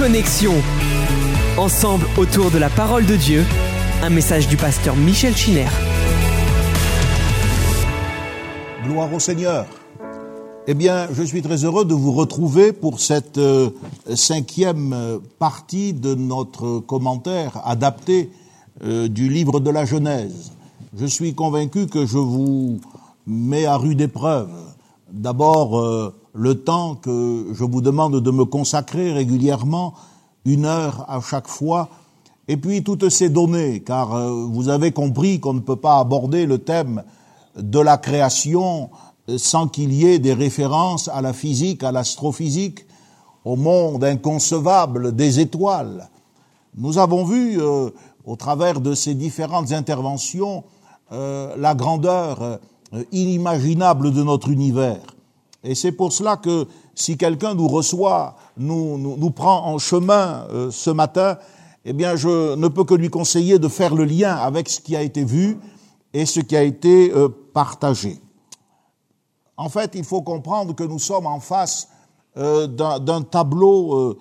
Connexion. Ensemble autour de la parole de Dieu, un message du pasteur Michel Chiner. Gloire au Seigneur. Eh bien, je suis très heureux de vous retrouver pour cette euh, cinquième euh, partie de notre commentaire adapté euh, du livre de la Genèse. Je suis convaincu que je vous mets à rude épreuve. D'abord, le temps que je vous demande de me consacrer régulièrement, une heure à chaque fois, et puis toutes ces données, car euh, vous avez compris qu'on ne peut pas aborder le thème de la création sans qu'il y ait des références à la physique, à l'astrophysique, au monde inconcevable des étoiles. Nous avons vu, euh, au travers de ces différentes interventions, euh, la grandeur inimaginable de notre univers. Et c'est pour cela que si quelqu'un nous reçoit, nous, nous, prend en chemin euh, ce matin, eh bien, je ne peux que lui conseiller de faire le lien avec ce qui a été vu et ce qui a été euh, partagé. En fait, il faut comprendre que nous sommes en face euh, d'un tableau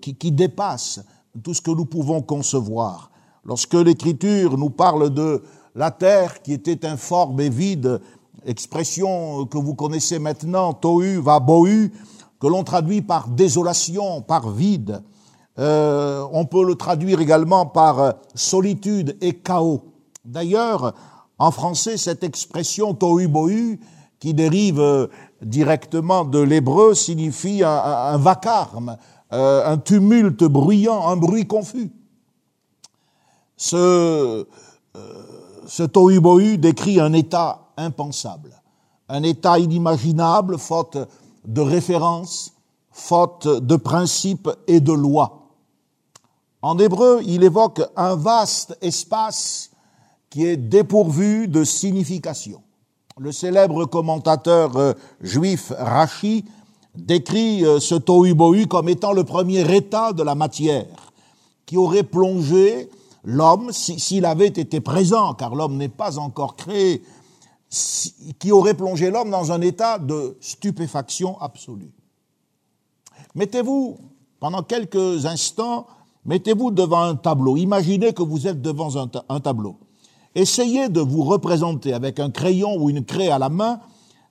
qui, qui dépasse tout ce que nous pouvons concevoir. Lorsque l'Écriture nous parle de la terre qui était informe et vide, expression que vous connaissez maintenant, tohu va bohu, que l'on traduit par désolation, par vide. Euh, on peut le traduire également par solitude et chaos. D'ailleurs, en français, cette expression tohu bohu, qui dérive euh, directement de l'hébreu, signifie un, vacarme, euh, un tumulte bruyant, un bruit confus. Ce tohu bohu décrit un état impensable, un état inimaginable, faute de références, faute de principes et de lois. En hébreu, il évoque un vaste espace qui est dépourvu de signification. Le célèbre commentateur euh, juif Rashi décrit euh, ce tohu-bohu comme étant le premier état de la matière qui aurait plongé l'homme, s'il avait été présent, car l'homme n'est pas encore créé qui aurait plongé l'homme dans un état de stupéfaction absolue. Mettez-vous, pendant quelques instants, mettez-vous devant un tableau. Imaginez que vous êtes devant un, tableau. Essayez de vous représenter avec un crayon ou une craie à la main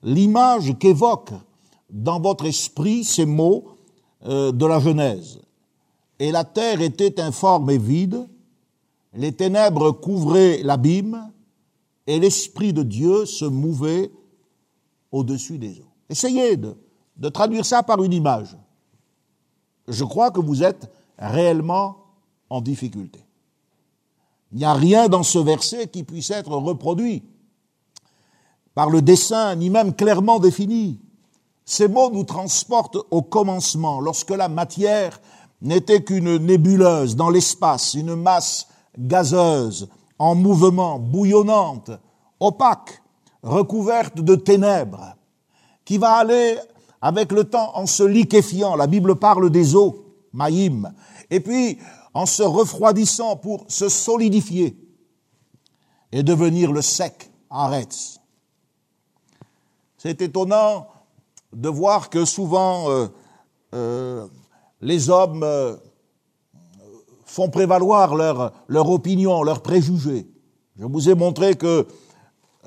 l'image qu'évoque dans votre esprit ces mots euh, de la Genèse. Et la terre était informe et vide, les ténèbres couvraient l'abîme, et l'Esprit de Dieu se mouvait au-dessus des eaux. Essayez de, traduire ça par une image. Je crois que vous êtes réellement en difficulté. Il n'y a rien dans ce verset qui puisse être reproduit par le dessin, ni même clairement défini. Ces mots nous transportent au commencement, lorsque la matière n'était qu'une nébuleuse dans l'espace, une masse gazeuse, en mouvement, bouillonnante, opaque, recouverte de ténèbres, qui va aller avec le temps en se liquéfiant. La Bible parle des eaux, maïm, et puis en se refroidissant pour se solidifier et devenir le sec, aretz. C'est étonnant de voir que souvent euh, euh, les hommes euh, font prévaloir leur, leur opinion, leurs préjugés. Je vous ai montré que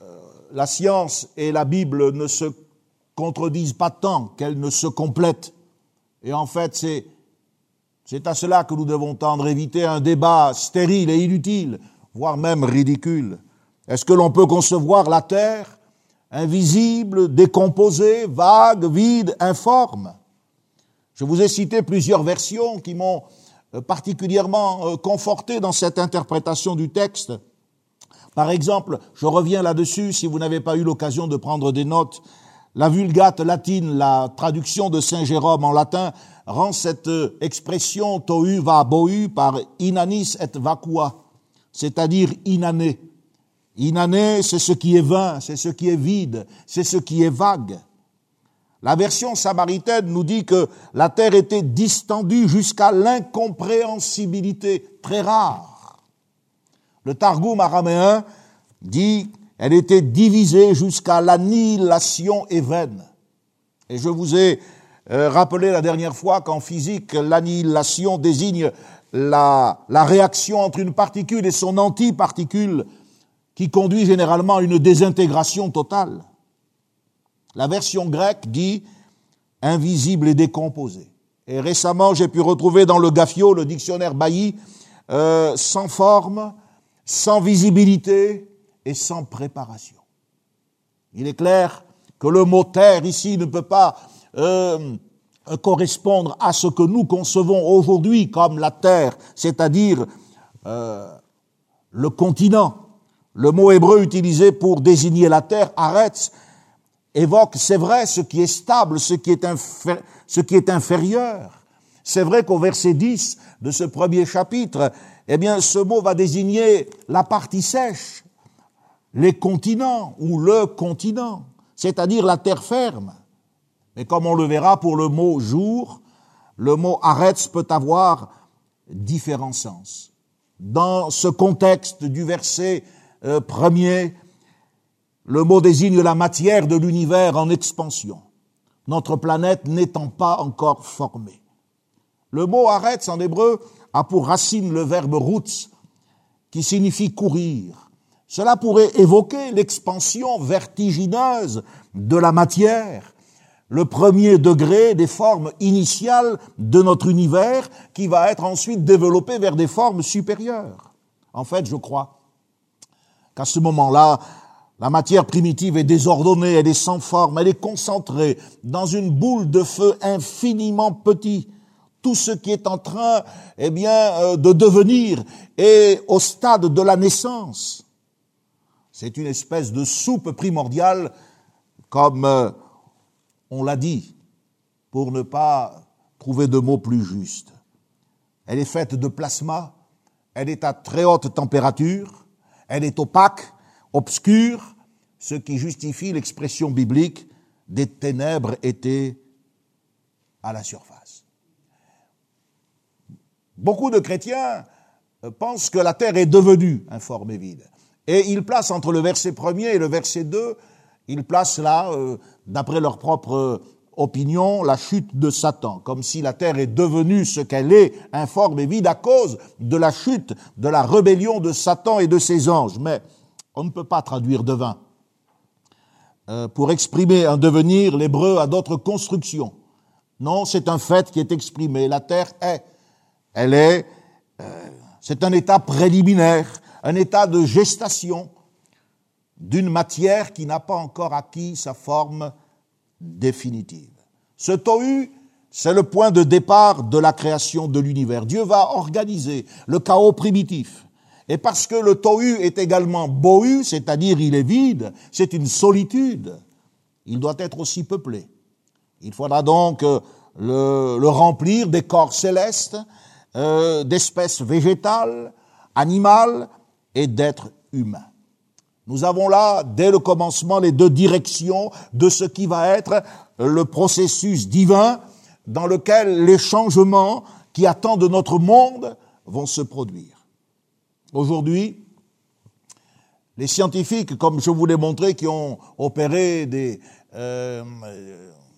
euh, la science et la Bible ne se contredisent pas tant qu'elles ne se complètent. Et en fait, c'est, c'est à cela que nous devons tendre, éviter un débat stérile et inutile, voire même ridicule. Est-ce que l'on peut concevoir la Terre invisible, décomposée, vague, vide, informe? Je vous ai cité plusieurs versions qui m'ont particulièrement euh, conforté dans cette interprétation du texte. Par exemple, je reviens là-dessus si vous n'avez pas eu l'occasion de prendre des notes, la vulgate latine, la traduction de Saint Jérôme en latin, rend cette euh, expression tohu va bohu par inanis et vacua, c'est-à-dire inané. Inané, c'est ce qui est vain, c'est ce qui est vide, c'est ce qui est vague. La version samaritaine nous dit que la terre était distendue jusqu'à l'incompréhensibilité, très rare. Le Targum araméen dit elle était divisée jusqu'à l'annihilation vaine. Et je vous ai euh, rappelé la dernière fois qu'en physique, l'annihilation désigne la réaction entre une particule et son antiparticule qui conduit généralement à une désintégration totale. La version grecque dit invisible et décomposé. Et récemment, j'ai pu retrouver dans le Gafio, le dictionnaire Bailly, euh, sans forme, sans visibilité et sans préparation. Il est clair que le mot terre ici ne peut pas euh, correspondre à ce que nous concevons aujourd'hui comme la terre, c'est-à-dire euh, le continent. Le mot hébreu utilisé pour désigner la terre, aretz, évoque, c'est vrai, ce qui est stable, ce qui est, ce qui est inférieur. C'est vrai qu'au verset 10 de ce premier chapitre, eh bien, ce mot va désigner la partie sèche, les continents ou le continent, c'est-à-dire la terre ferme. Mais comme on le verra pour le mot jour, le mot arrête peut avoir différents sens. Dans ce contexte du verset euh, premier, le mot désigne la matière de l'univers en expansion, notre planète n'étant pas encore formée. Le mot arrête en hébreu a pour racine le verbe roots, qui signifie courir. Cela pourrait évoquer l'expansion vertigineuse de la matière, le premier degré des formes initiales de notre univers qui va être ensuite développé vers des formes supérieures. En fait, je crois qu'à ce moment-là, la matière primitive est désordonnée, elle est sans forme, elle est concentrée dans une boule de feu infiniment petit. Tout ce qui est en train, eh bien, euh, de devenir est au stade de la naissance. C'est une espèce de soupe primordiale, comme euh, on l'a dit, pour ne pas trouver de mots plus justes. Elle est faite de plasma, elle est à très haute température, elle est opaque, obscure, ce qui justifie l'expression biblique des ténèbres étaient à la surface. Beaucoup de chrétiens euh, pensent que la terre est devenue informe et vide. Et ils placent entre le verset premier et le verset 2, ils placent là, euh, d'après leur propre opinion, la chute de Satan, comme si la terre est devenue ce qu'elle est, informe et vide, à cause de la chute, de la rébellion de Satan et de ses anges. Mais on ne peut pas traduire devin. Euh, pour exprimer un devenir, l'hébreu a d'autres constructions. Non, c'est un fait qui est exprimé. La terre est. Elle est. Euh, c'est un état préliminaire, un état de gestation d'une matière qui n'a pas encore acquis sa forme définitive. Ce tohu, c'est le point de départ de la création de l'univers. Dieu va organiser le chaos primitif et parce que le tohu est également bohu, c'est-à-dire il est vide, c'est une solitude, il doit être aussi peuplé. Il faudra donc euh, le, remplir des corps célestes, euh, d'espèces végétales, animales et d'êtres humains. Nous avons là, dès le commencement, les deux directions de ce qui va être le processus divin dans lequel les changements qui attendent notre monde vont se produire. Aujourd'hui, les scientifiques, comme je vous l'ai montré, qui ont opéré des, euh,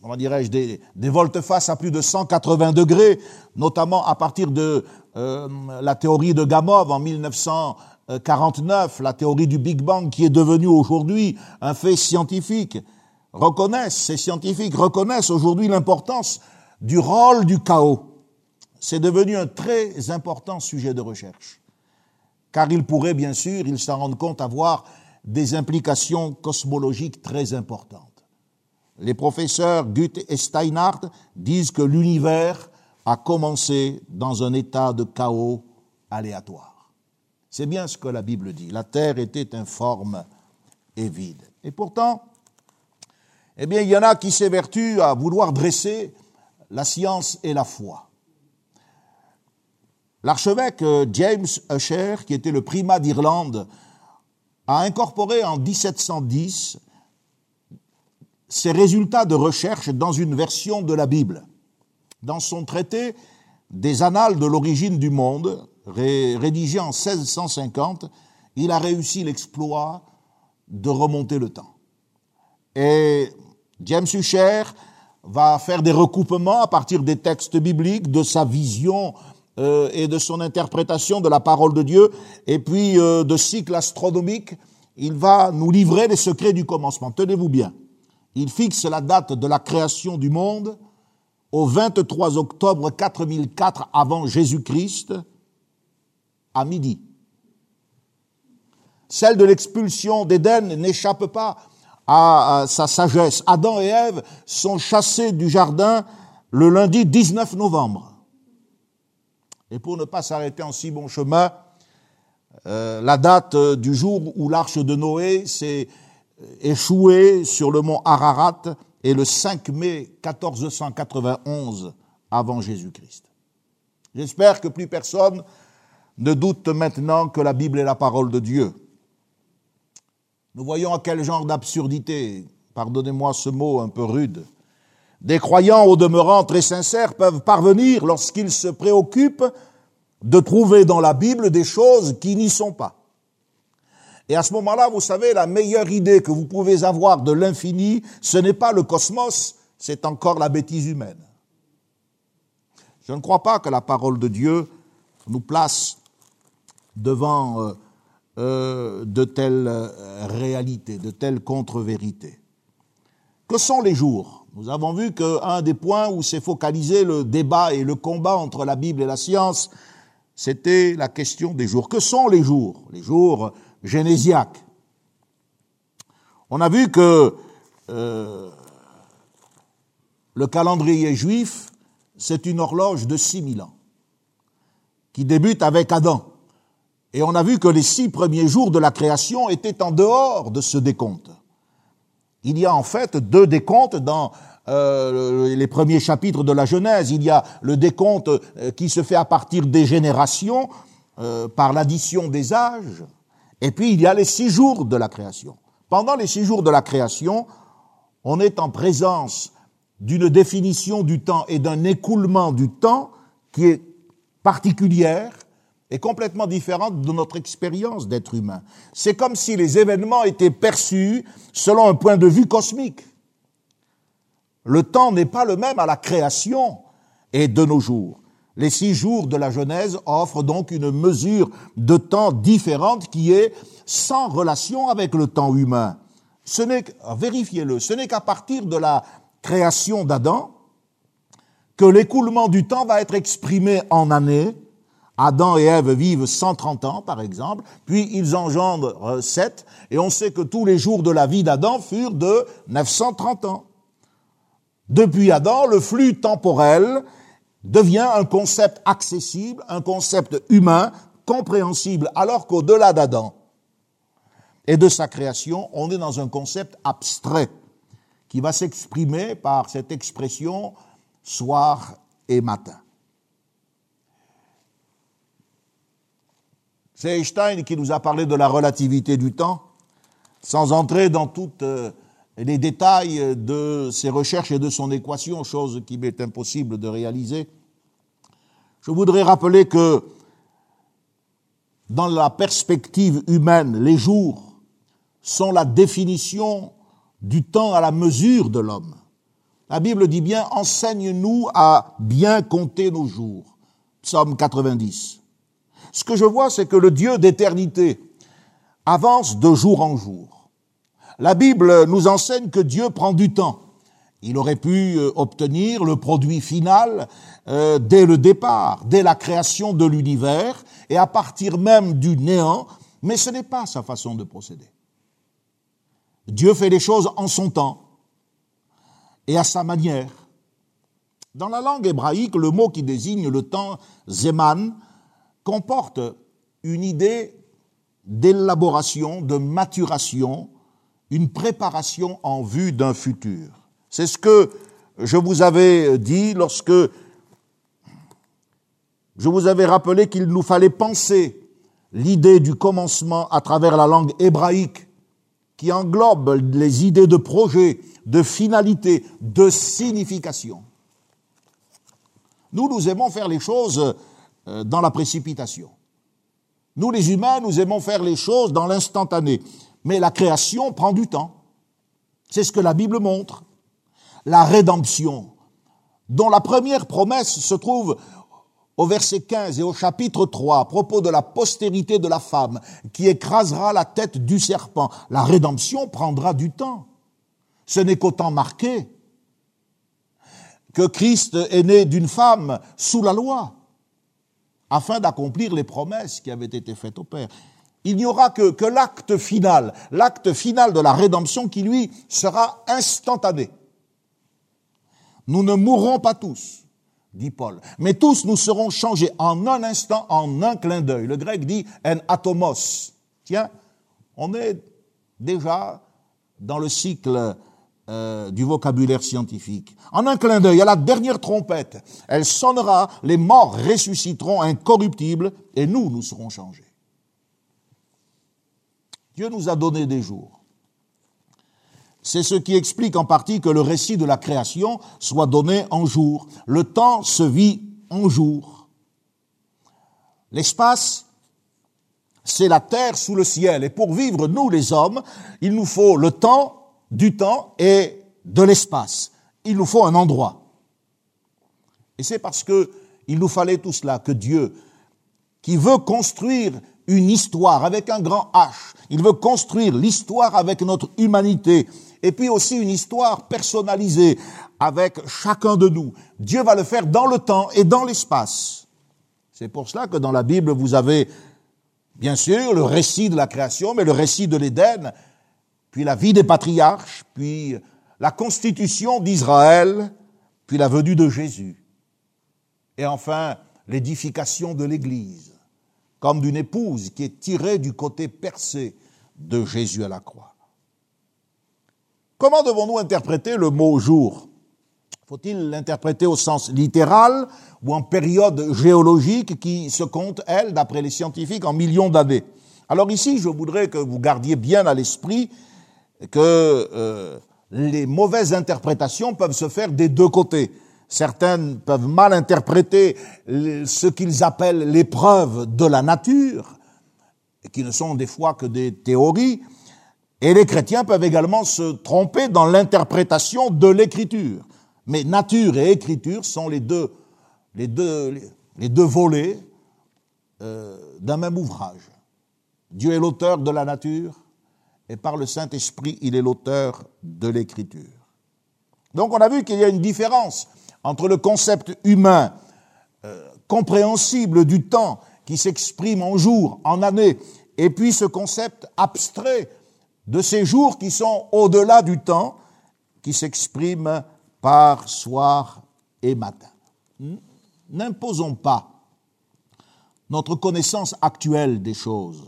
comment dirais-je, des, volte-face à plus de 180 degrés, notamment à partir de euh, la théorie de Gamov en 1949, la théorie du Big Bang, qui est devenue aujourd'hui un fait scientifique, reconnaissent, ces scientifiques reconnaissent aujourd'hui l'importance du rôle du chaos. C'est devenu un très important sujet de recherche car il pourrait bien sûr, il s'en rendre compte, avoir des implications cosmologiques très importantes. Les professeurs Goethe et Steinhardt disent que l'univers a commencé dans un état de chaos aléatoire. C'est bien ce que la Bible dit. La terre était informe et vide. Et pourtant, eh bien, il y en a qui s'évertuent à vouloir dresser la science et la foi. L'archevêque euh, James Usher, qui était le primat d'Irlande, a incorporé en 1710 ses résultats de recherche dans une version de la Bible. Dans son traité des Annales de l'origine du monde, rédigé en 1650, il a réussi l'exploit de remonter le temps. Et James Usher va faire des recoupements à partir des textes bibliques, de sa vision euh, et de son interprétation de la parole de Dieu, et puis euh, de cycles astronomiques, il va nous livrer les secrets du commencement. Tenez-vous bien. Il fixe la date de la création du monde au 23 octobre 4004 avant Jésus-Christ à midi. Celle de l'expulsion d'Éden n'échappe pas à sa sagesse. Adam et Ève sont chassés du jardin le lundi 19 novembre. Et pour ne pas s'arrêter en si bon chemin, euh, la date du jour où l'arche de Noé s'est échouée sur le mont Ararat est le 5 mai 1491 avant Jésus-Christ. J'espère que plus personne ne doute maintenant que la Bible est la parole de Dieu. Nous voyons à quel genre d'absurdité, pardonnez-moi ce mot un peu rude, des croyants au demeurant très sincères peuvent parvenir lorsqu'ils se préoccupent de trouver dans la Bible des choses qui n'y sont pas. Et à ce moment-là, vous savez, la meilleure idée que vous pouvez avoir de l'infini, ce n'est pas le cosmos, c'est encore la bêtise humaine. Je ne crois pas que la parole de Dieu nous place devant euh, euh, de telles euh, réalités, de telles contre-vérités. Que sont les jours Nous avons vu qu'un des points où s'est focalisé le débat et le combat entre la Bible et la science, c'était la question des jours. Que sont les jours? Les jours génésiaques. On a vu que euh, le calendrier juif, c'est une horloge de 6000 ans, qui débute avec Adam. Et on a vu que les six premiers jours de la création étaient en dehors de ce décompte. Il y a en fait deux décomptes dans euh, les premiers chapitres de la Genèse. Il y a le décompte euh, qui se fait à partir des générations, euh, par l'addition des âges, et puis il y a les six jours de la création. Pendant les six jours de la création, on est en présence d'une définition du temps et d'un écoulement du temps qui est particulière est complètement différente de notre expérience d'être humain. C'est comme si les événements étaient perçus selon un point de vue cosmique. Le temps n'est pas le même à la création et de nos jours. Les six jours de la Genèse offrent donc une mesure de temps différente qui est sans relation avec le temps humain. Vérifiez-le, ce n'est qu'à partir de la création d'Adam que l'écoulement du temps va être exprimé en années Adam et Ève vivent 130 ans, par exemple, puis ils engendrent 7, et on sait que tous les jours de la vie d'Adam furent de 930 ans. Depuis Adam, le flux temporel devient un concept accessible, un concept humain, compréhensible, alors qu'au-delà d'Adam et de sa création, on est dans un concept abstrait qui va s'exprimer par cette expression soir et matin. C'est Einstein qui nous a parlé de la relativité du temps, sans entrer dans tous euh, les détails de ses recherches et de son équation, chose qui m'est impossible de réaliser. Je voudrais rappeler que dans la perspective humaine, les jours sont la définition du temps à la mesure de l'homme. La Bible dit bien, enseigne-nous à bien compter nos jours. Psaume 90. Ce que je vois, c'est que le Dieu d'éternité avance de jour en jour. La Bible nous enseigne que Dieu prend du temps. Il aurait pu euh, obtenir le produit final euh, dès le départ, dès la création de l'univers et à partir même du néant, mais ce n'est pas sa façon de procéder. Dieu fait les choses en son temps et à sa manière. Dans la langue hébraïque, le mot qui désigne le temps, Zeman, comporte une idée d'élaboration, de maturation, une préparation en vue d'un futur. C'est ce que je vous avais dit lorsque je vous avais rappelé qu'il nous fallait penser l'idée du commencement à travers la langue hébraïque qui englobe les idées de projet, de finalité, de signification. Nous, nous aimons faire les choses dans la précipitation. Nous, les humains, nous aimons faire les choses dans l'instantané. Mais la création prend du temps. C'est ce que la Bible montre. la rédemption, dont la première promesse se trouve au verset 15 et au chapitre 3 à propos de la postérité de la femme qui écrasera la tête du serpent. La rédemption prendra du temps. Ce n'est qu'au temps marqué que Christ est né d'une femme sous la loi afin d'accomplir les promesses qui avaient été faites au Père. Il n'y aura que, l'acte final, l'acte final de la rédemption qui, lui, sera instantané. Nous ne mourrons pas tous, dit Paul, mais tous nous serons changés en un instant, en un clin d'œil. Le grec dit en atomos. Tiens, on est déjà dans le cycle euh, du vocabulaire scientifique. En un clin d'œil, à la dernière trompette, elle sonnera, les morts ressusciteront incorruptibles et nous, nous serons changés. Dieu nous a donné des jours. C'est ce qui explique en partie que le récit de la création soit donné en jour. Le temps se vit en jour. L'espace, c'est la terre sous le ciel. Et pour vivre, nous les hommes, il nous faut le temps, du temps et de l'espace. Il nous faut un endroit. Et c'est parce que il nous fallait tout cela que Dieu, qui veut construire une histoire avec un grand H. Il veut construire l'histoire avec notre humanité et puis aussi une histoire personnalisée avec chacun de nous. Dieu va le faire dans le temps et dans l'espace. C'est pour cela que dans la Bible, vous avez bien sûr le récit de la création, mais le récit de l'Éden, puis la vie des patriarches, puis la constitution d'Israël, puis la venue de Jésus. Et enfin, l'édification de l'Église comme d'une épouse qui est tirée du côté percé de Jésus à la croix. Comment devons-nous interpréter le mot jour? Faut-il l'interpréter au sens littéral ou en période géologique qui se compte, elle, d'après les scientifiques, en millions d'années? Alors ici, je voudrais que vous gardiez bien à l'esprit que euh, les mauvaises interprétations peuvent se faire des deux côtés. Certaines peuvent mal interpréter ce qu'ils appellent l'épreuve de la nature, qui ne sont des fois que des théories, et les chrétiens peuvent également se tromper dans l'interprétation de l'écriture. Mais nature et écriture sont les deux, les deux, les deux volets euh, d'un même ouvrage. Dieu est l'auteur de la nature et par le Saint-Esprit, il est l'auteur de l'écriture. Donc on a vu qu'il y a une différence entre le concept humain euh, compréhensible du temps qui s'exprime en jours, en années, et puis ce concept abstrait de ces jours qui sont au-delà du temps, qui s'exprime par soir et matin. N'imposons pas notre connaissance actuelle des choses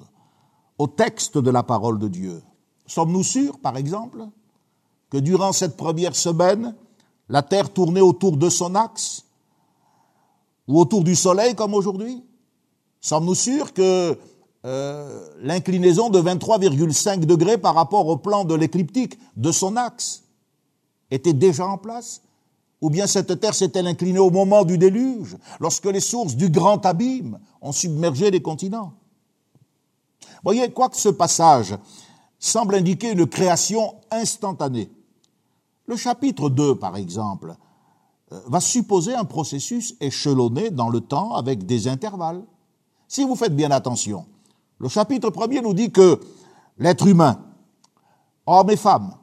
au texte de la parole de Dieu. Sommes-nous sûrs, par exemple, que durant cette première semaine, la Terre tournait autour de son axe ou autour du Soleil comme aujourd'hui? Sommes-nous sûrs que euh, l'inclinaison de 23,5 degrés par rapport au plan de l'écliptique de son axe était déjà en place? Ou bien cette Terre s'est-elle inclinée au moment du déluge, lorsque les sources du grand abîme ont submergé les continents? Voyez, quoique ce passage semble indiquer une création instantanée, le chapitre 2, par exemple, euh, va supposer un processus échelonné dans le temps avec des intervalles. Si vous faites bien attention, le chapitre 1 nous dit que l'être humain, homme et femme,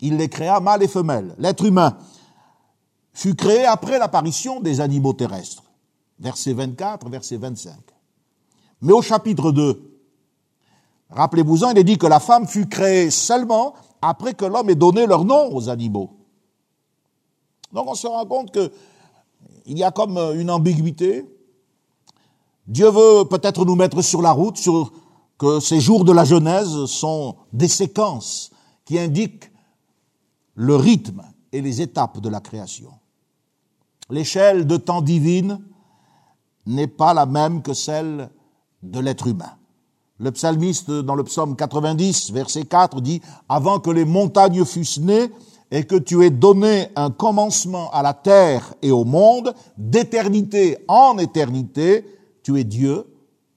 il les créa mâle et femelle. L'être humain fut créé après l'apparition des animaux terrestres. Verset 24, verset 25. Mais au chapitre 2, rappelez-vous-en, il est dit que la femme fut créée seulement après que l'homme ait donné leur nom aux animaux. Donc on se rend compte que il y a comme une ambiguïté. Dieu veut peut-être nous mettre sur la route, sur que ces jours de la Genèse sont des séquences qui indiquent le rythme et les étapes de la création. L'échelle de temps divine n'est pas la même que celle de l'être humain. Le psalmiste, dans le psaume 90, verset 4, dit, Avant que les montagnes fussent nées et que tu aies donné un commencement à la terre et au monde, d'éternité en éternité, tu es Dieu,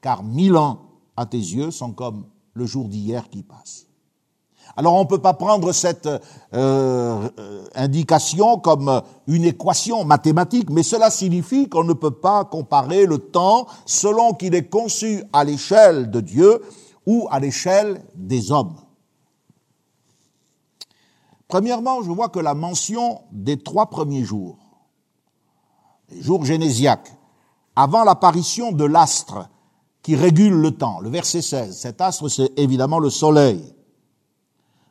car mille ans à tes yeux sont comme le jour d'hier qui passe. Alors on ne peut pas prendre cette euh, indication comme une équation mathématique, mais cela signifie qu'on ne peut pas comparer le temps selon qu'il est conçu à l'échelle de Dieu ou à l'échelle des hommes. Premièrement, je vois que la mention des trois premiers jours, les jours génésiaques, avant l'apparition de l'astre qui régule le temps, le verset 16, cet astre c'est évidemment le soleil,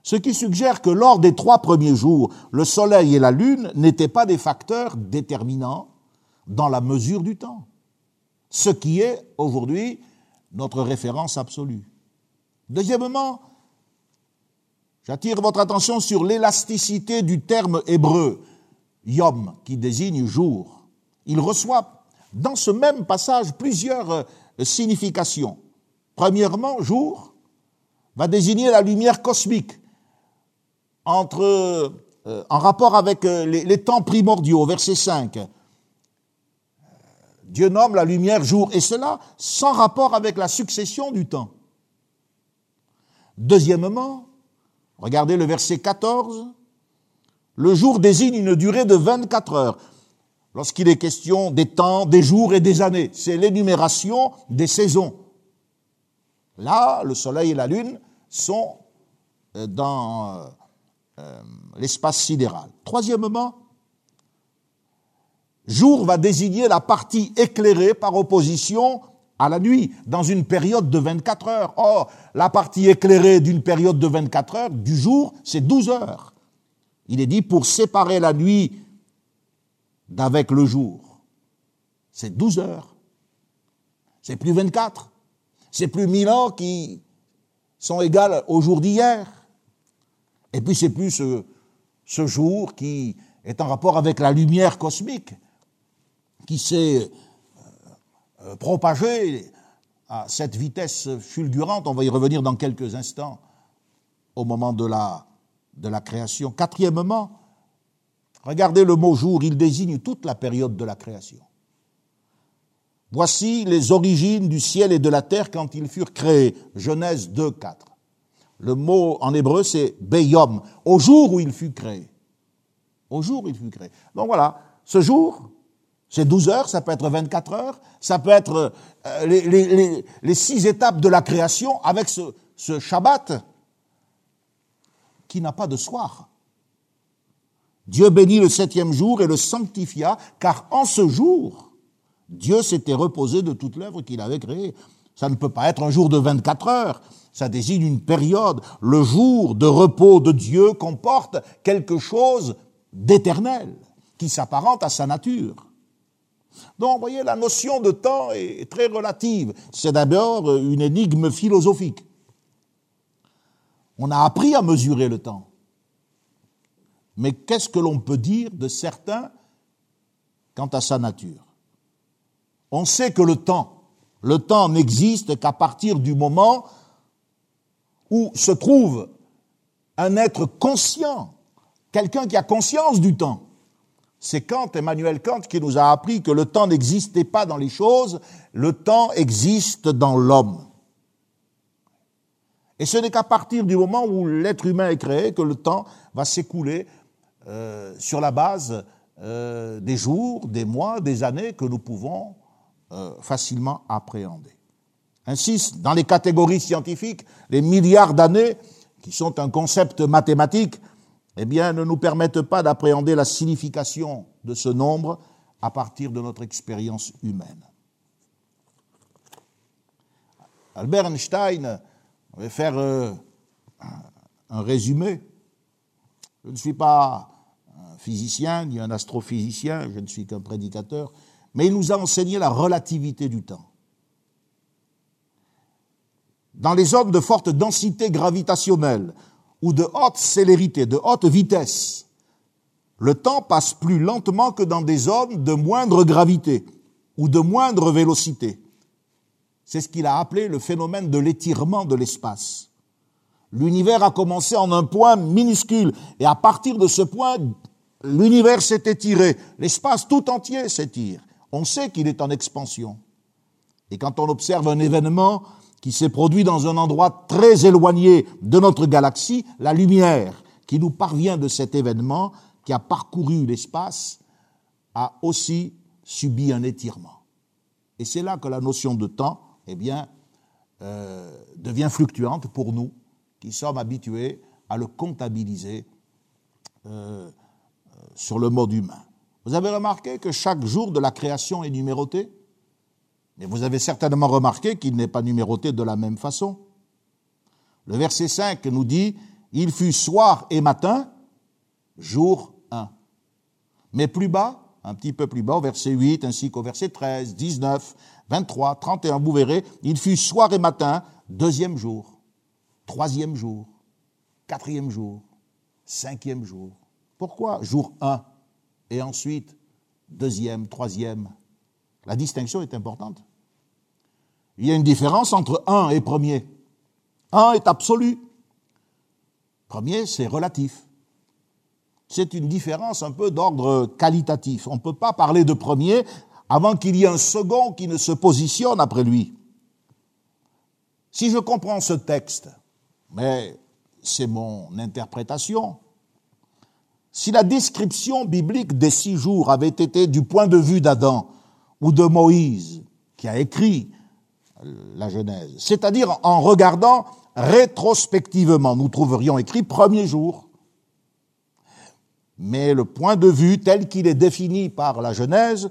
ce qui suggère que lors des trois premiers jours, le soleil et la lune n'étaient pas des facteurs déterminants dans la mesure du temps, ce qui est aujourd'hui notre référence absolue. Deuxièmement, j'attire votre attention sur l'élasticité du terme hébreu yom, qui désigne jour. Il reçoit dans ce même passage plusieurs euh, significations. Premièrement, jour va désigner la lumière cosmique entre, euh, en rapport avec euh, les, les, temps primordiaux, verset 5. Dieu nomme la lumière jour, et cela sans rapport avec la succession du temps. Deuxièmement, regardez le verset 14, le jour désigne une durée de 24 heures. Lorsqu'il est question des temps, des jours et des années, c'est l'énumération des saisons. Là, le soleil et la lune sont euh, dans euh, l'espace sidéral. Troisièmement, jour va désigner la partie éclairée par opposition à la nuit, dans une période de 24 heures. Or, la partie éclairée d'une période de 24 heures, du jour, c'est 12 heures. Il est dit pour séparer la nuit d'avec le jour. C'est 12 heures. C'est plus 24. C'est plus 1000 ans qui sont égales au jour d'hier. Et puis c'est plus ce, ce jour qui est en rapport avec la lumière cosmique, qui s'est euh, propagé à cette vitesse fulgurante, on va y revenir dans quelques instants, au moment de la, de la création. Quatrièmement, regardez le mot jour, il désigne toute la période de la création. Voici les origines du ciel et de la terre quand ils furent créés. Genèse 2, 4. Le mot en hébreu, c'est Beyom, au jour où il fut créé. Au jour où il fut créé. Donc voilà, ce jour, c'est 12 heures, ça peut être 24 heures, ça peut être euh, les, six étapes de la création avec ce, ce Shabbat qui n'a pas de soir. Dieu bénit le septième jour et le sanctifia, car en ce jour, Dieu s'était reposé de toute l'œuvre qu'il avait créée. Ça ne peut pas être un jour de 24 heures, ça désigne une période. Le jour de repos de Dieu comporte quelque chose d'éternel, qui s'apparente à sa nature. Donc, vous voyez, la notion de temps est très relative. C'est d'abord une énigme philosophique. On a appris à mesurer le temps. Mais qu'est-ce que l'on peut dire de certains quant à sa nature? On sait que le temps, le temps n'existe qu'à partir du moment où se trouve un être conscient, quelqu'un qui a conscience du temps. C'est Kant, Emmanuel Kant, qui nous a appris que le temps n'existait pas dans les choses, le temps existe dans l'homme. Et ce n'est qu'à partir du moment où l'être humain est créé que le temps va s'écouler euh, sur la base euh, des jours, des mois, des années que nous pouvons euh, facilement appréhender. Ainsi, dans les catégories scientifiques, les milliards d'années, qui sont un concept mathématique, eh bien, ne nous permettent pas d'appréhender la signification de ce nombre à partir de notre expérience humaine. Albert Einstein, on va faire euh, un résumé. Je ne suis pas un physicien ni un astrophysicien, je ne suis qu'un prédicateur, mais il nous a enseigné la relativité du temps. Dans les zones de forte densité gravitationnelle, ou de haute célérité, de haute vitesse, le temps passe plus lentement que dans des zones de moindre gravité ou de moindre vélocité. C'est ce qu'il a appelé le phénomène de l'étirement de l'espace. L'univers a commencé en un point minuscule et à partir de ce point, l'univers s'est étiré. L'espace tout entier s'étire. On sait qu'il est en expansion. Et quand on observe un événement qui s'est produit dans un endroit très éloigné de notre galaxie, la lumière qui nous parvient de cet événement, qui a parcouru l'espace, a aussi subi un étirement. Et c'est là que la notion de temps, eh bien, euh, devient fluctuante pour nous, qui sommes habitués à le comptabiliser euh, euh, sur le mode humain. Vous avez remarqué que chaque jour de la création est numéroté Mais vous avez certainement remarqué qu'il n'est pas numéroté de la même façon. Le verset 5 nous dit, il fut soir et matin, jour 1. Mais plus bas, un petit peu plus bas, au verset 8, ainsi qu'au verset 13, 19, 23, 31, vous verrez, il fut soir et matin, deuxième jour, troisième jour, quatrième jour, cinquième jour. Pourquoi jour 1 et ensuite deuxième, troisième? La distinction est importante. Il y a une différence entre 1 et premier. 1 est absolu. Premier, c'est relatif. C'est une différence un peu d'ordre qualitatif. On ne peut pas parler de premier avant qu'il y ait un second qui ne se positionne après lui. Si je comprends ce texte, mais c'est mon interprétation, si la description biblique des six jours avait été du point de vue d'Adam ou de Moïse, qui a écrit la Genèse, c'est-à-dire en regardant rétrospectivement, nous trouverions écrit premier jour. Mais le point de vue tel qu'il est défini par la Genèse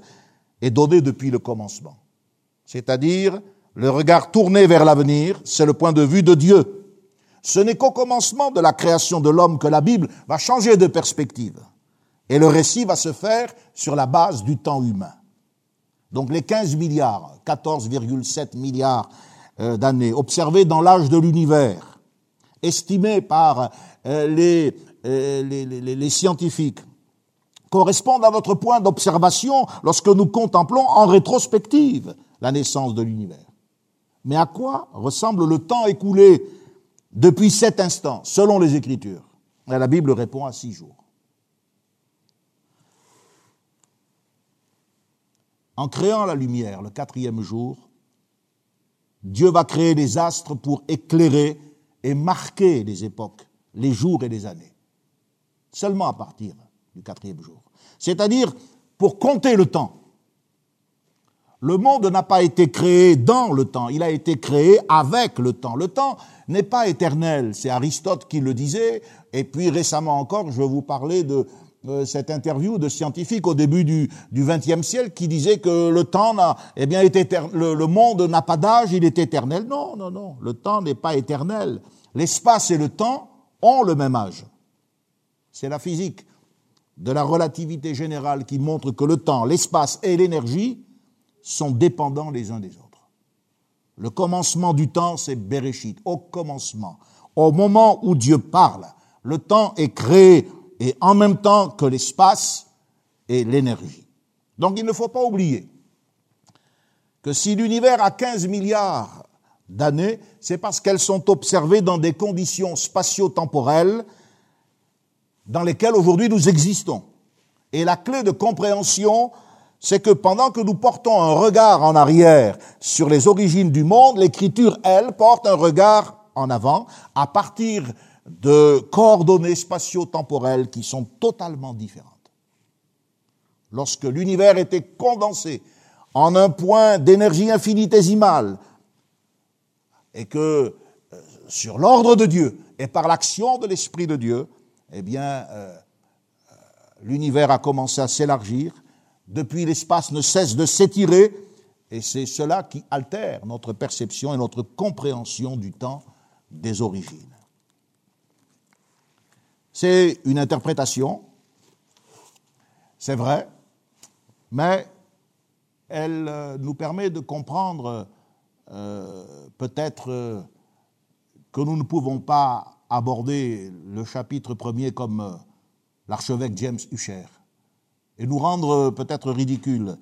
est donné depuis le commencement. C'est-à-dire le regard tourné vers l'avenir, c'est le point de vue de Dieu. Ce n'est qu'au commencement de la création de l'homme que la Bible va changer de perspective. Et le récit va se faire sur la base du temps humain. Donc les 15 milliards, 14,7 milliards euh, d'années observés dans l'âge de l'univers, estimés par euh, les, euh, les, les, scientifiques, correspondent à notre point d'observation lorsque nous contemplons en rétrospective la naissance de l'univers. Mais à quoi ressemble le temps écoulé depuis cet instant, selon les Écritures? La Bible répond à six jours. En créant la lumière le quatrième jour, Dieu va créer des astres pour éclairer et marquer les époques, les jours et les années. Seulement à partir du quatrième jour. C'est-à-dire pour compter le temps. Le monde n'a pas été créé dans le temps, il a été créé avec le temps. Le temps n'est pas éternel, c'est Aristote qui le disait, et puis récemment encore, je vous parler de euh, cette interview de scientifique au début du XXe siècle qui disait que le temps n'a, eh bien, le monde n'a pas d'âge, il est éternel. Non, non, non, le temps n'est pas éternel. L'espace et le temps ont le même âge. C'est la physique de la relativité générale qui montre que le temps, l'espace et l'énergie sont dépendants les uns des autres. Le commencement du temps, c'est Bereshit, au commencement. Au moment où Dieu parle, le temps est créé et en même temps que l'espace et l'énergie. Donc il ne faut pas oublier que si l'univers a 15 milliards d'années, c'est parce qu'elles sont observées dans des conditions spatio-temporelles dans lesquelles aujourd'hui nous existons. Et la clé de compréhension, c'est que pendant que nous portons un regard en arrière sur les origines du monde, l'écriture, elle, porte un regard en avant à partir de coordonnées spatio-temporelles qui sont totalement différentes. Lorsque l'univers était condensé en un point d'énergie infinitésimale, et que euh, sur l'ordre de Dieu et par l'action de l'Esprit de Dieu, eh bien, euh, euh, l'univers a commencé à s'élargir. Depuis, l'espace ne cesse de s'étirer, et c'est cela qui altère notre perception et notre compréhension du temps des origines. C'est une interprétation, c'est vrai, mais elle euh, nous permet de comprendre peut-être que nous ne pouvons pas aborder le chapitre premier comme euh, l'archevêque James Hucher et nous rendre euh, peut-être ridicules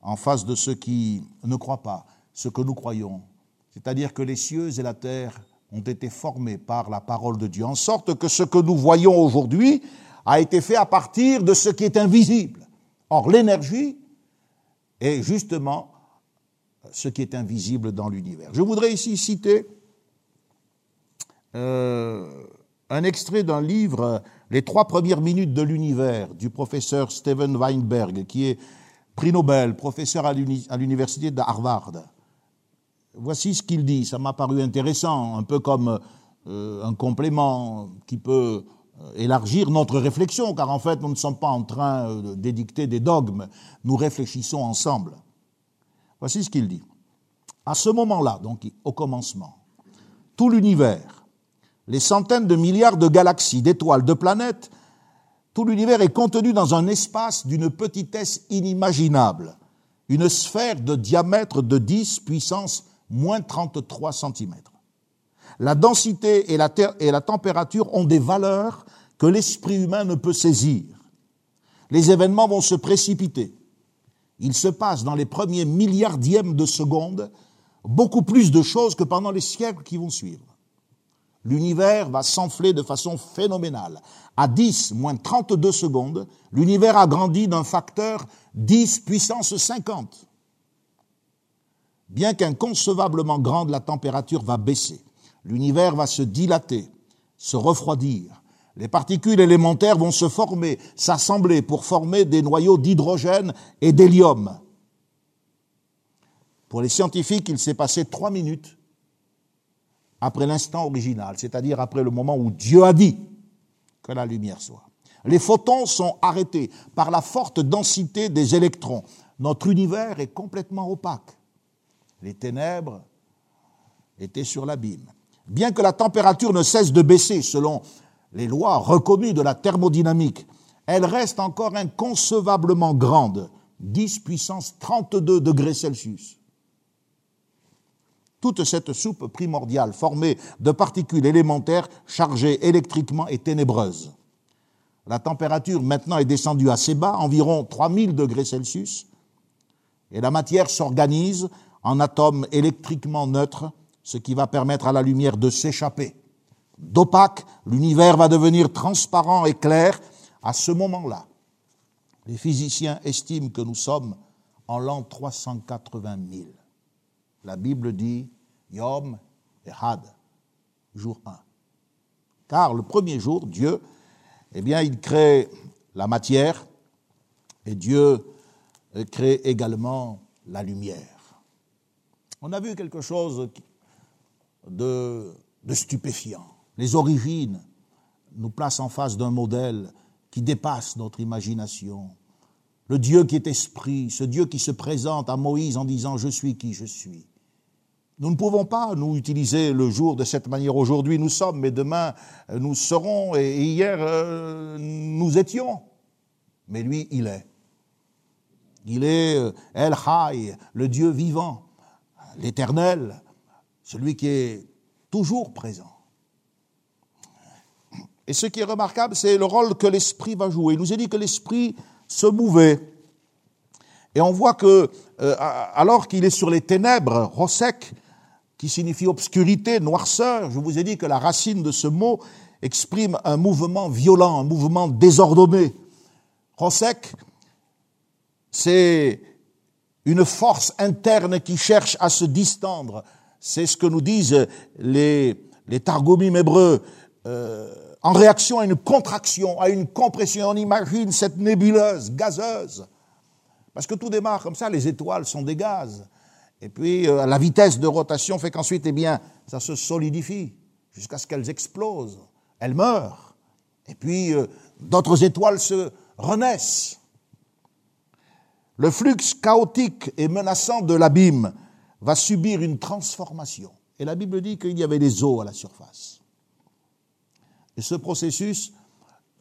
en face de ceux qui ne croient pas ce que nous croyons, c'est-à-dire que les cieux et la terre ont été formés par la parole de Dieu, en sorte que ce que nous voyons aujourd'hui a été fait à partir de ce qui est invisible. Or, l'énergie est justement ce qui est invisible dans l'univers. Je voudrais ici citer euh, un extrait d'un livre, Les trois premières minutes de l'univers, du professeur Steven Weinberg, qui est prix Nobel, professeur à l'université de Harvard. Voici ce qu'il dit, ça m'a paru intéressant, un peu comme euh, un complément qui peut euh, élargir notre réflexion, car en fait, nous ne sommes pas en train euh, d'édicter des dogmes, nous réfléchissons ensemble. Voici ce qu'il dit. À ce moment-là, donc au commencement, tout l'univers, les centaines de milliards de galaxies, d'étoiles, de planètes, tout l'univers est contenu dans un espace d'une petitesse inimaginable, une sphère de diamètre de 10 puissance moins 33 cm. La densité et la, température ont des valeurs que l'esprit humain ne peut saisir. Les événements vont se précipiter. Il se passe dans les premiers milliardièmes de seconde beaucoup plus de choses que pendant les siècles qui vont suivre. L'univers va s'enfler de façon phénoménale. À 10 moins 32 secondes, l'univers a grandi d'un facteur 10 puissance 50. Bien qu'inconcevablement grande, la température va baisser. L'univers va se dilater, se refroidir. Les particules élémentaires vont se former, s'assembler pour former des noyaux d'hydrogène et d'hélium. Pour les scientifiques, il s'est passé trois minutes après l'instant original, c'est-à-dire après le moment où Dieu a dit que la lumière soit. Les photons sont arrêtés par la forte densité des électrons. Notre univers est complètement opaque. Les ténèbres étaient sur l'abîme. Bien que la température ne cesse de baisser selon les lois reconnues de la thermodynamique, elle reste encore inconcevablement grande, 10 puissance 32 degrés Celsius. Toute cette soupe primordiale formée de particules élémentaires chargées électriquement est ténébreuse. La température maintenant est descendue assez bas, environ 3000 degrés Celsius, et la matière s'organise en atomes électriquement neutres, ce qui va permettre à la lumière de s'échapper. D'opaque, l'univers va devenir transparent et clair. À ce moment-là, les physiciens estiment que nous sommes en l'an 380 000. La Bible dit Yom Had, jour 1. Car le premier jour, Dieu, eh bien, il crée la matière et Dieu crée également la lumière. On a vu quelque chose de, stupéfiant. Les origines nous placent en face d'un modèle qui dépasse notre imagination. Le Dieu qui est esprit, ce Dieu qui se présente à Moïse en disant Je suis qui je suis. Nous ne pouvons pas nous utiliser le jour de cette manière. Aujourd'hui nous sommes, mais demain nous serons, et hier euh, nous étions. Mais lui, il est. Il est euh, El Hay, le Dieu vivant, l'éternel, celui qui est toujours présent. Et ce qui est remarquable, c'est le rôle que l'esprit va jouer. Il nous a dit que l'esprit se mouvait. Et on voit que, euh, alors qu'il est sur les ténèbres, Rosek, qui signifie obscurité, noirceur, je vous ai dit que la racine de ce mot exprime un mouvement violent, un mouvement désordonné. Rosek, c'est une force interne qui cherche à se distendre. C'est ce que nous disent les, les hébreux. Euh, en réaction à une contraction, à une compression. On imagine cette nébuleuse gazeuse. Parce que tout démarre comme ça, les étoiles sont des gaz. Et puis euh, la vitesse de rotation fait qu'ensuite, eh bien, ça se solidifie jusqu'à ce qu'elles explosent. Elles meurent. Et puis euh, d'autres étoiles se renaissent. Le flux chaotique et menaçant de l'abîme va subir une transformation. Et la Bible dit qu'il y avait des eaux à la surface. Et ce processus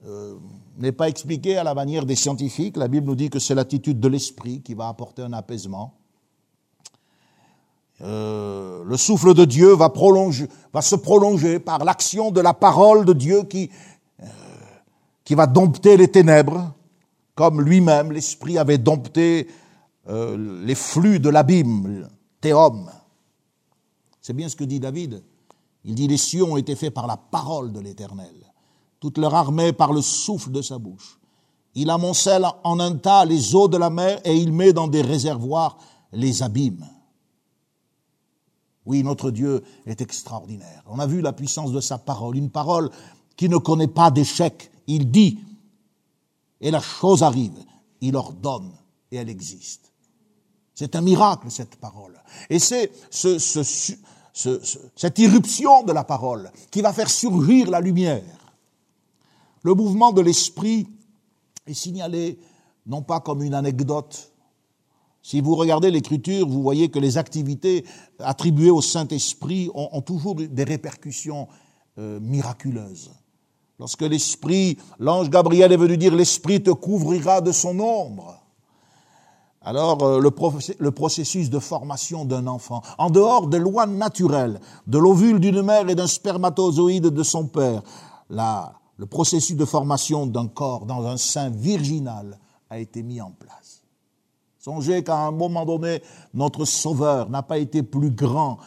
euh, n'est pas expliqué à la manière des scientifiques. La Bible nous dit que c'est l'attitude de l'esprit qui va apporter un apaisement. Euh, le souffle de Dieu va, se prolonger par l'action de la parole de Dieu qui, euh, qui va dompter les ténèbres, comme lui-même, l'Esprit avait dompté euh, les flux de l'abîme, théum. C'est bien ce que dit David. Il dit les cieux ont été faits par la parole de l'Éternel, toute leur armée par le souffle de sa bouche. Il amoncelle en un tas les eaux de la mer et il met dans des réservoirs les abîmes. Oui, notre Dieu est extraordinaire. On a vu la puissance de sa parole, une parole qui ne connaît pas d'échec. Il dit, et la chose arrive. Il ordonne, et elle existe. C'est un miracle, cette parole. Et c'est ce, cette irruption de la parole qui va faire surgir la lumière. Le mouvement de l'esprit est signalé non pas comme une anecdote. Si vous regardez l'écriture, vous voyez que les activités attribuées au Saint-Esprit ont, toujours des répercussions euh, miraculeuses. Lorsque l'Esprit, l'ange Gabriel est venu dire, l'Esprit te couvrira de son ombre. Alors, euh, le, processus de formation d'un enfant, en dehors des lois naturelles, de l'ovule d'une mère et d'un spermatozoïde de son père, le processus de formation d'un corps dans un sein virginal a été mis en place. Songez qu'à un moment donné, notre Sauveur n'a pas été plus grand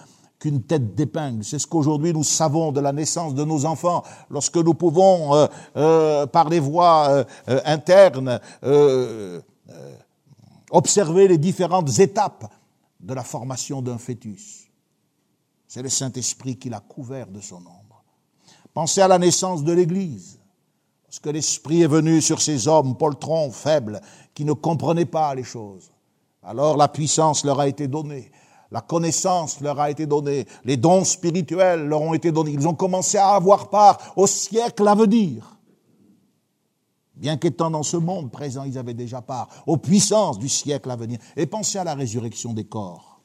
qu'une tête d'épingle. C'est ce qu'aujourd'hui nous savons de la naissance de nos enfants, lorsque nous pouvons, euh, euh, par les voies internes, observer les différentes étapes de la formation d'un fœtus. C'est le Saint-Esprit qui l'a couvert de son ombre. Pensez à la naissance de l'Église. Lorsque l'Esprit est venu sur ces hommes poltrons, faibles, qui ne comprenaient pas les choses, alors la puissance leur a été donnée, la connaissance leur a été donnée, les dons spirituels leur ont été donnés. Ils ont commencé à avoir part au siècle à venir. Bien qu'étant dans ce monde présent, ils avaient déjà part aux puissances du siècle à venir. Et pensez à la résurrection des corps.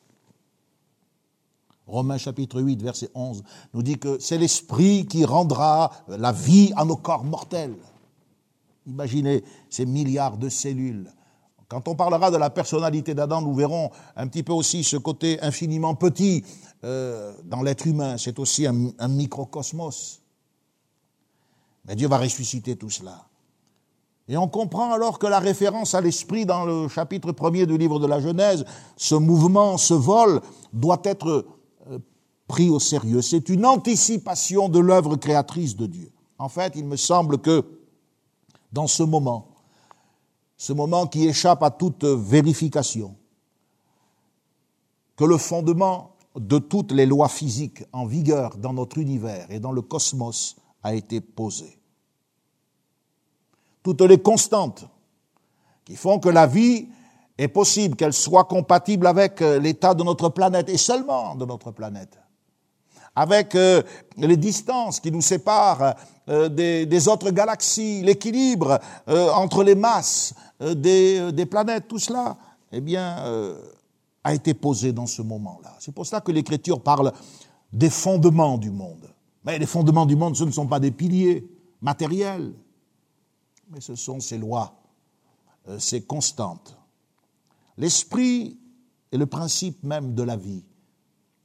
Romains chapitre 8, verset 11 nous dit que c'est l'Esprit qui rendra la vie à nos corps mortels. Imaginez ces milliards de cellules. Quand on parlera de la personnalité d'Adam, nous verrons un petit peu aussi ce côté infiniment petit euh, dans l'être humain. C'est aussi un, un microcosmos. Mais Dieu va ressusciter tout cela. Et on comprend alors que la référence à l'esprit dans le chapitre premier du livre de la Genèse, ce mouvement, ce vol, doit être euh, pris au sérieux. C'est une anticipation de l'œuvre créatrice de Dieu. En fait, il me semble que dans ce moment, ce moment qui échappe à toute vérification, que le fondement de toutes les lois physiques en vigueur dans notre univers et dans le cosmos a été posé. Toutes les constantes qui font que la vie est possible, qu'elle soit compatible avec l'état de notre planète et seulement de notre planète, avec euh, les distances qui nous séparent euh, des, autres galaxies, l'équilibre entre les masses des, des, planètes, tout cela, eh bien, a été posé dans ce moment-là. C'est pour ça que l'Écriture parle des fondements du monde. Mais les fondements du monde, ce ne sont pas des piliers matériels, mais ce sont ces lois, euh, ces constantes. L'esprit est le principe même de la vie,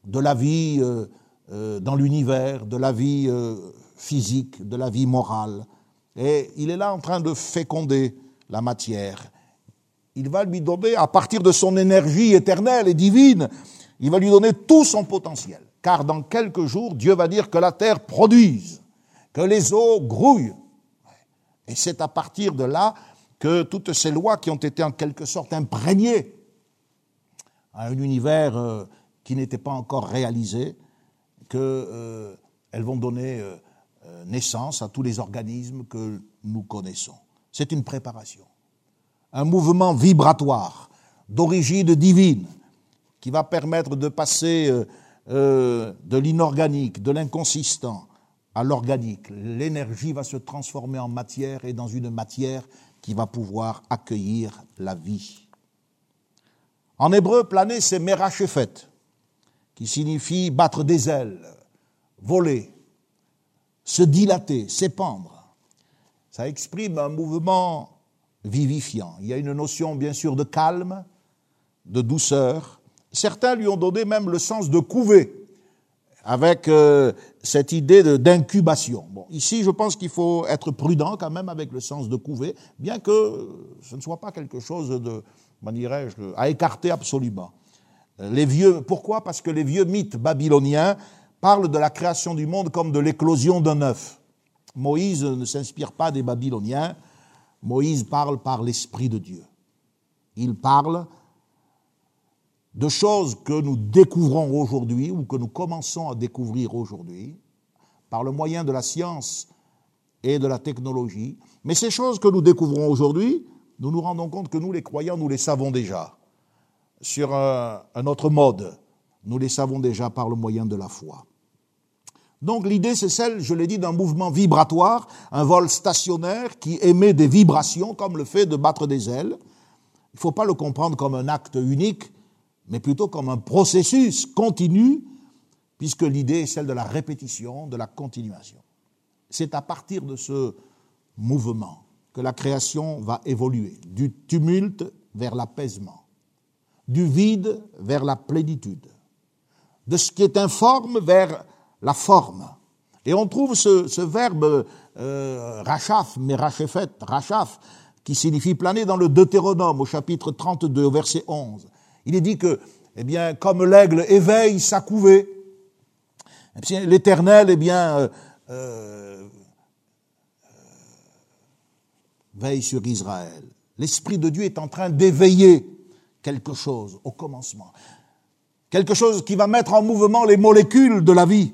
de la vie euh, euh, dans l'univers, de la vie physique, de la vie morale. Et il est là en train de féconder la matière. Il va lui donner, à partir de son énergie éternelle et divine, il va lui donner tout son potentiel. Car dans quelques jours, Dieu va dire que la terre produise, que les eaux grouillent, et c'est à partir de là que toutes ces lois qui ont été en quelque sorte imprégnées à un univers euh, qui n'était pas encore réalisé, qu'elles euh, vont donner euh, naissance à tous les organismes que nous connaissons. C'est une préparation, un mouvement vibratoire d'origine divine qui va permettre de passer de l'inorganique, de l'inconsistant, à l'organique. L'énergie va se transformer en matière et dans une matière qui va pouvoir accueillir la vie. En hébreu, planer, c'est merachefet, qui signifie battre des ailes, voler, se dilater, s'épandre. Ça exprime un mouvement vivifiant. Il y a une notion, bien sûr, de calme, de douceur. Certains lui ont donné même le sens de couver avec euh, cette idée d'incubation. Bon, ici, je pense qu'il faut être prudent quand même avec le sens de couver, bien que ce ne soit pas quelque chose de, à écarter absolument. Les vieux, pourquoi? Parce que les vieux mythes babyloniens parlent de la création du monde comme de l'éclosion d'un œuf. Moïse ne s'inspire pas des Babyloniens. Moïse parle par l'Esprit de Dieu. Il parle de choses que nous découvrons aujourd'hui ou que nous commençons à découvrir aujourd'hui par le moyen de la science et de la technologie. Mais ces choses que nous découvrons aujourd'hui, nous nous rendons compte que nous, les croyants, nous les savons déjà sur un, autre mode. Nous les savons déjà par le moyen de la foi. Donc l'idée, c'est celle, je l'ai dit, d'un mouvement vibratoire, un vol stationnaire qui émet des vibrations comme le fait de battre des ailes. Il ne faut pas le comprendre comme un acte unique, mais plutôt comme un processus continu, puisque l'idée est celle de la répétition, de la continuation. C'est à partir de ce mouvement que la création va évoluer, du tumulte vers l'apaisement, du vide vers la plénitude, de ce qui est informe vers la forme. Et on trouve ce, verbe euh, rachaf, mais rachefet, rachaf, qui signifie planer dans le Deutéronome au chapitre 32, au verset 11. Il est dit que, eh bien, comme l'aigle éveille sa couvée, eh l'Éternel, eh bien, euh, euh, veille sur Israël. L'Esprit de Dieu est en train d'éveiller quelque chose au commencement. Quelque chose qui va mettre en mouvement les molécules de la vie,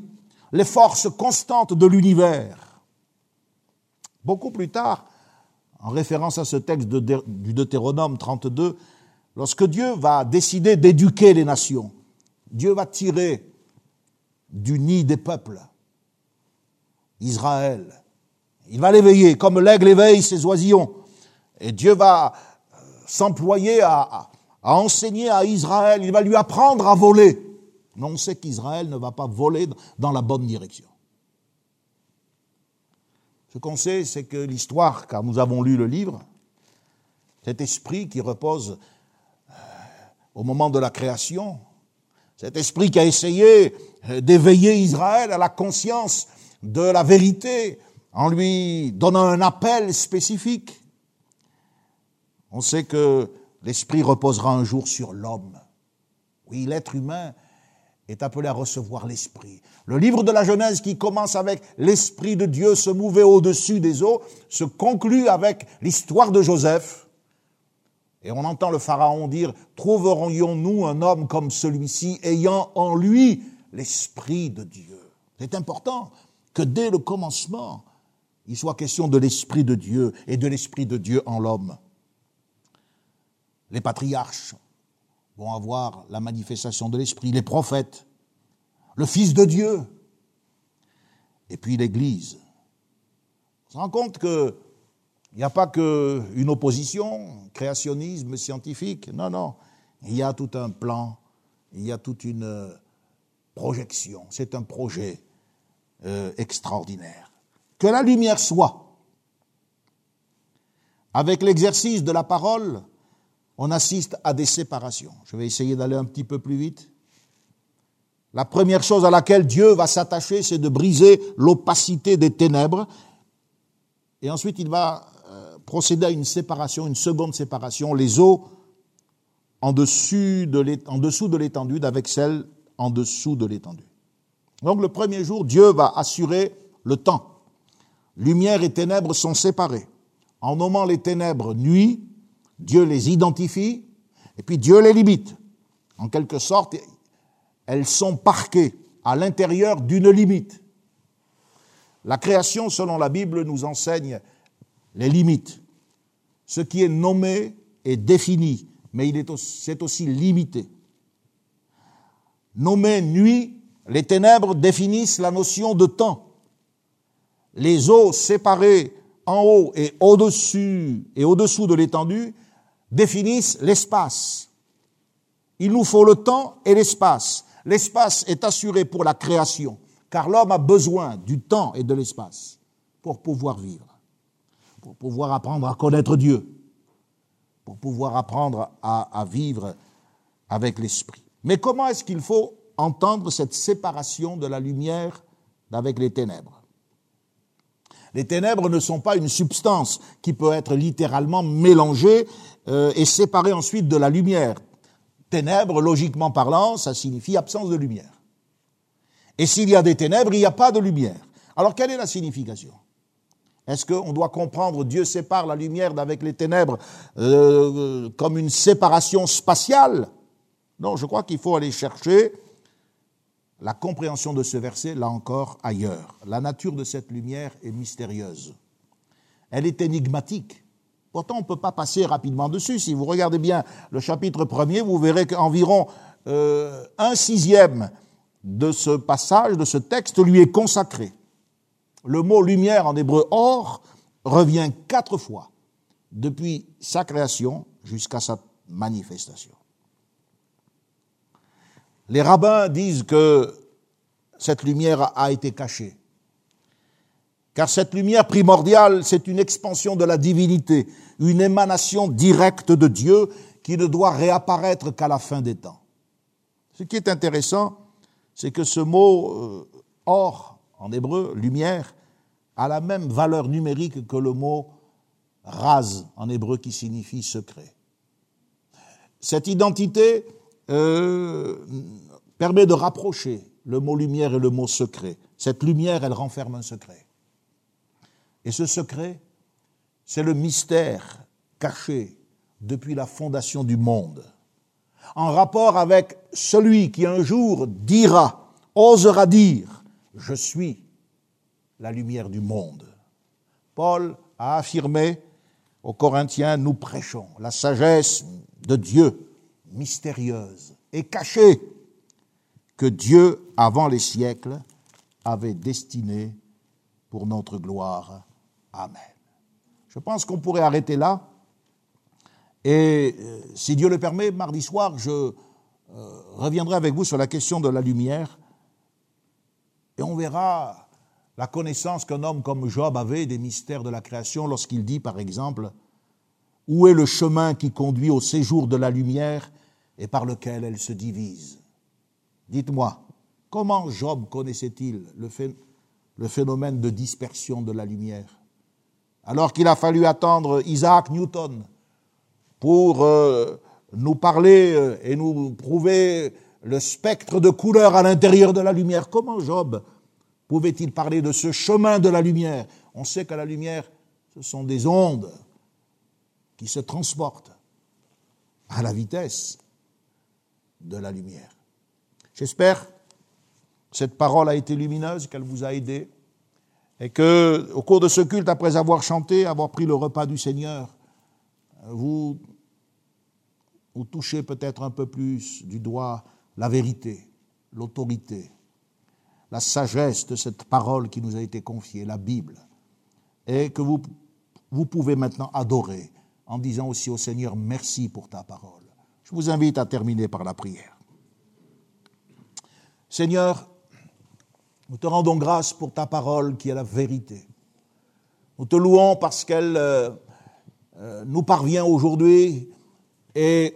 les forces constantes de l'univers. Beaucoup plus tard, en référence à ce texte du Deutéronome 32, Lorsque Dieu va décider d'éduquer les nations, Dieu va tirer du nid des peuples Israël. Il va l'éveiller comme l'aigle éveille ses oisillons. Et Dieu va euh, s'employer à, enseigner à Israël, il va lui apprendre à voler. Mais on sait qu'Israël ne va pas voler dans la bonne direction. Ce qu'on sait, c'est que l'histoire, car nous avons lu le livre, cet esprit qui repose au moment de la création. Cet esprit qui a essayé euh, d'éveiller Israël à la conscience de la vérité en lui donnant un appel spécifique. On sait que l'esprit reposera un jour sur l'homme. Oui, l'être humain est appelé à recevoir l'esprit. Le livre de la Genèse qui commence avec l'esprit de Dieu se mouvait au-dessus des eaux se conclut avec l'histoire de Joseph et on entend le Pharaon dire, trouverions-nous un homme comme celui-ci ayant en lui l'Esprit de Dieu? C'est important que dès le commencement, il soit question de l'Esprit de Dieu et de l'Esprit de Dieu en l'homme. Les patriarches vont avoir la manifestation de l'Esprit, les prophètes, le Fils de Dieu, et puis l'Église. On se rend compte que il n'y a pas qu'une opposition, créationnisme scientifique. Non, non. Il y a tout un plan, il y a toute une euh, projection. C'est un projet euh, extraordinaire. Que la lumière soit. Avec l'exercice de la parole, on assiste à des séparations. Je vais essayer d'aller un petit peu plus vite. La première chose à laquelle Dieu va s'attacher, c'est de briser l'opacité des ténèbres. Et ensuite, il va procéder à une séparation, une seconde séparation, les eaux en, dessus de l'étendue avec celles en dessous de l'étendue. Donc le premier jour, Dieu va assurer le temps. Lumière et ténèbres sont séparées. En nommant les ténèbres nuit, Dieu les identifie et puis Dieu les limite. En quelque sorte, elles sont parquées à l'intérieur d'une limite. La création, selon la Bible, nous enseigne les limites. Ce qui est nommé est défini, mais c'est aussi limité. Nommé nuit, les ténèbres définissent la notion de temps. Les eaux séparées en haut et au-dessus et au-dessous de l'étendue définissent l'espace. Il nous faut le temps et l'espace. L'espace est assuré pour la création, car l'homme a besoin du temps et de l'espace pour pouvoir vivre pour pouvoir apprendre à connaître Dieu, pour pouvoir apprendre à, vivre avec l'Esprit. Mais comment est-ce qu'il faut entendre cette séparation de la lumière avec les ténèbres? Les ténèbres ne sont pas une substance qui peut être littéralement mélangée euh, et séparée ensuite de la lumière. Ténèbres, logiquement parlant, ça signifie absence de lumière. Et s'il y a des ténèbres, il n'y a pas de lumière. Alors quelle est la signification? Est-ce qu'on doit comprendre Dieu sépare la lumière d'avec les ténèbres euh, comme une séparation spatiale? Non, je crois qu'il faut aller chercher la compréhension de ce verset, là encore, ailleurs. La nature de cette lumière est mystérieuse. Elle est énigmatique. Pourtant, on ne peut pas passer rapidement dessus. Si vous regardez bien le chapitre premier, vous verrez qu'environ euh, un sixième de ce passage, de ce texte, lui est consacré. Le mot lumière en hébreu or revient quatre fois depuis sa création jusqu'à sa manifestation. Les rabbins disent que cette lumière a été cachée. Car cette lumière primordiale, c'est une expansion de la divinité, une émanation directe de Dieu qui ne doit réapparaître qu'à la fin des temps. Ce qui est intéressant, c'est que ce mot euh, or, en hébreu, lumière, a la même valeur numérique que le mot raz, en hébreu, qui signifie secret. Cette identité euh, permet de rapprocher le mot lumière et le mot secret. Cette lumière, elle renferme un secret. Et ce secret, c'est le mystère caché depuis la fondation du monde, en rapport avec celui qui un jour dira, osera dire, je suis la lumière du monde. Paul a affirmé aux Corinthiens, nous prêchons la sagesse de Dieu mystérieuse et cachée que Dieu, avant les siècles, avait destinée pour notre gloire. Amen. Je pense qu'on pourrait arrêter là. Et euh, si Dieu le permet, mardi soir, je euh, reviendrai avec vous sur la question de la lumière. Et on verra la connaissance qu'un homme comme Job avait des mystères de la création lorsqu'il dit, par exemple, Où est le chemin qui conduit au séjour de la lumière et par lequel elle se divise? Dites-moi, comment Job connaissait-il le phénomène de dispersion de la lumière? Alors qu'il a fallu attendre Isaac Newton pour euh, nous parler euh, et nous prouver le spectre de couleurs à l'intérieur de la lumière, comment Job pouvait-il parler de ce chemin de la lumière? On sait que la lumière, ce sont des ondes qui se transportent à la vitesse de la lumière. J'espère que cette parole a été lumineuse, qu'elle vous a aidé, et que, au cours de ce culte, après avoir chanté, avoir pris le repas du Seigneur, vous, vous touchez peut-être un peu plus du doigt la vérité, l'autorité, la sagesse de cette parole qui nous a été confiée, la Bible, et que vous, vous pouvez maintenant adorer en disant aussi au Seigneur merci pour ta parole. Je vous invite à terminer par la prière. Seigneur, nous te rendons grâce pour ta parole qui est la vérité. Nous te louons parce qu'elle euh, euh, nous parvient aujourd'hui et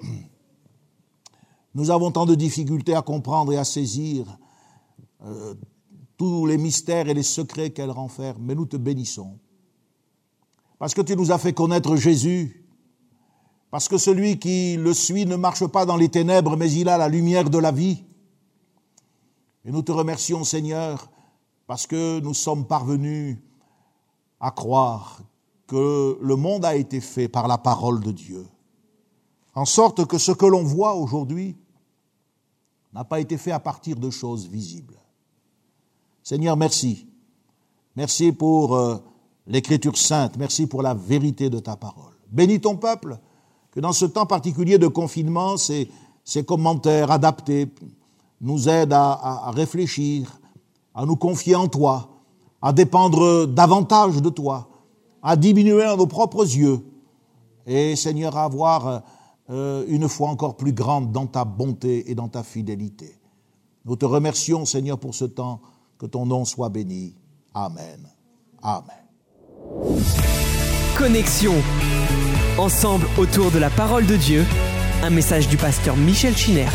nous avons tant de difficultés à comprendre et à saisir euh, tous les mystères et les secrets qu'elle renferme, mais nous te bénissons. Parce que tu nous as fait connaître Jésus, parce que celui qui le suit ne marche pas dans les ténèbres, mais il a la lumière de la vie. Et nous te remercions, Seigneur, parce que nous sommes parvenus à croire que le monde a été fait par la parole de Dieu. En sorte que ce que l'on voit aujourd'hui n'a pas été fait à partir de choses visibles. Seigneur, merci. Merci pour euh, l'écriture sainte. Merci pour la vérité de ta parole. Bénis ton peuple que dans ce temps particulier de confinement, ces, commentaires adaptés nous aident à, à réfléchir, à nous confier en toi, à dépendre davantage de toi, à diminuer à nos propres yeux, et Seigneur, à avoir euh, une foi encore plus grande dans ta bonté et dans ta fidélité. Nous te remercions, Seigneur, pour ce temps. Que ton nom soit béni. Amen. Amen. Connexion ensemble autour de la parole de Dieu, un message du pasteur Michel Chiner.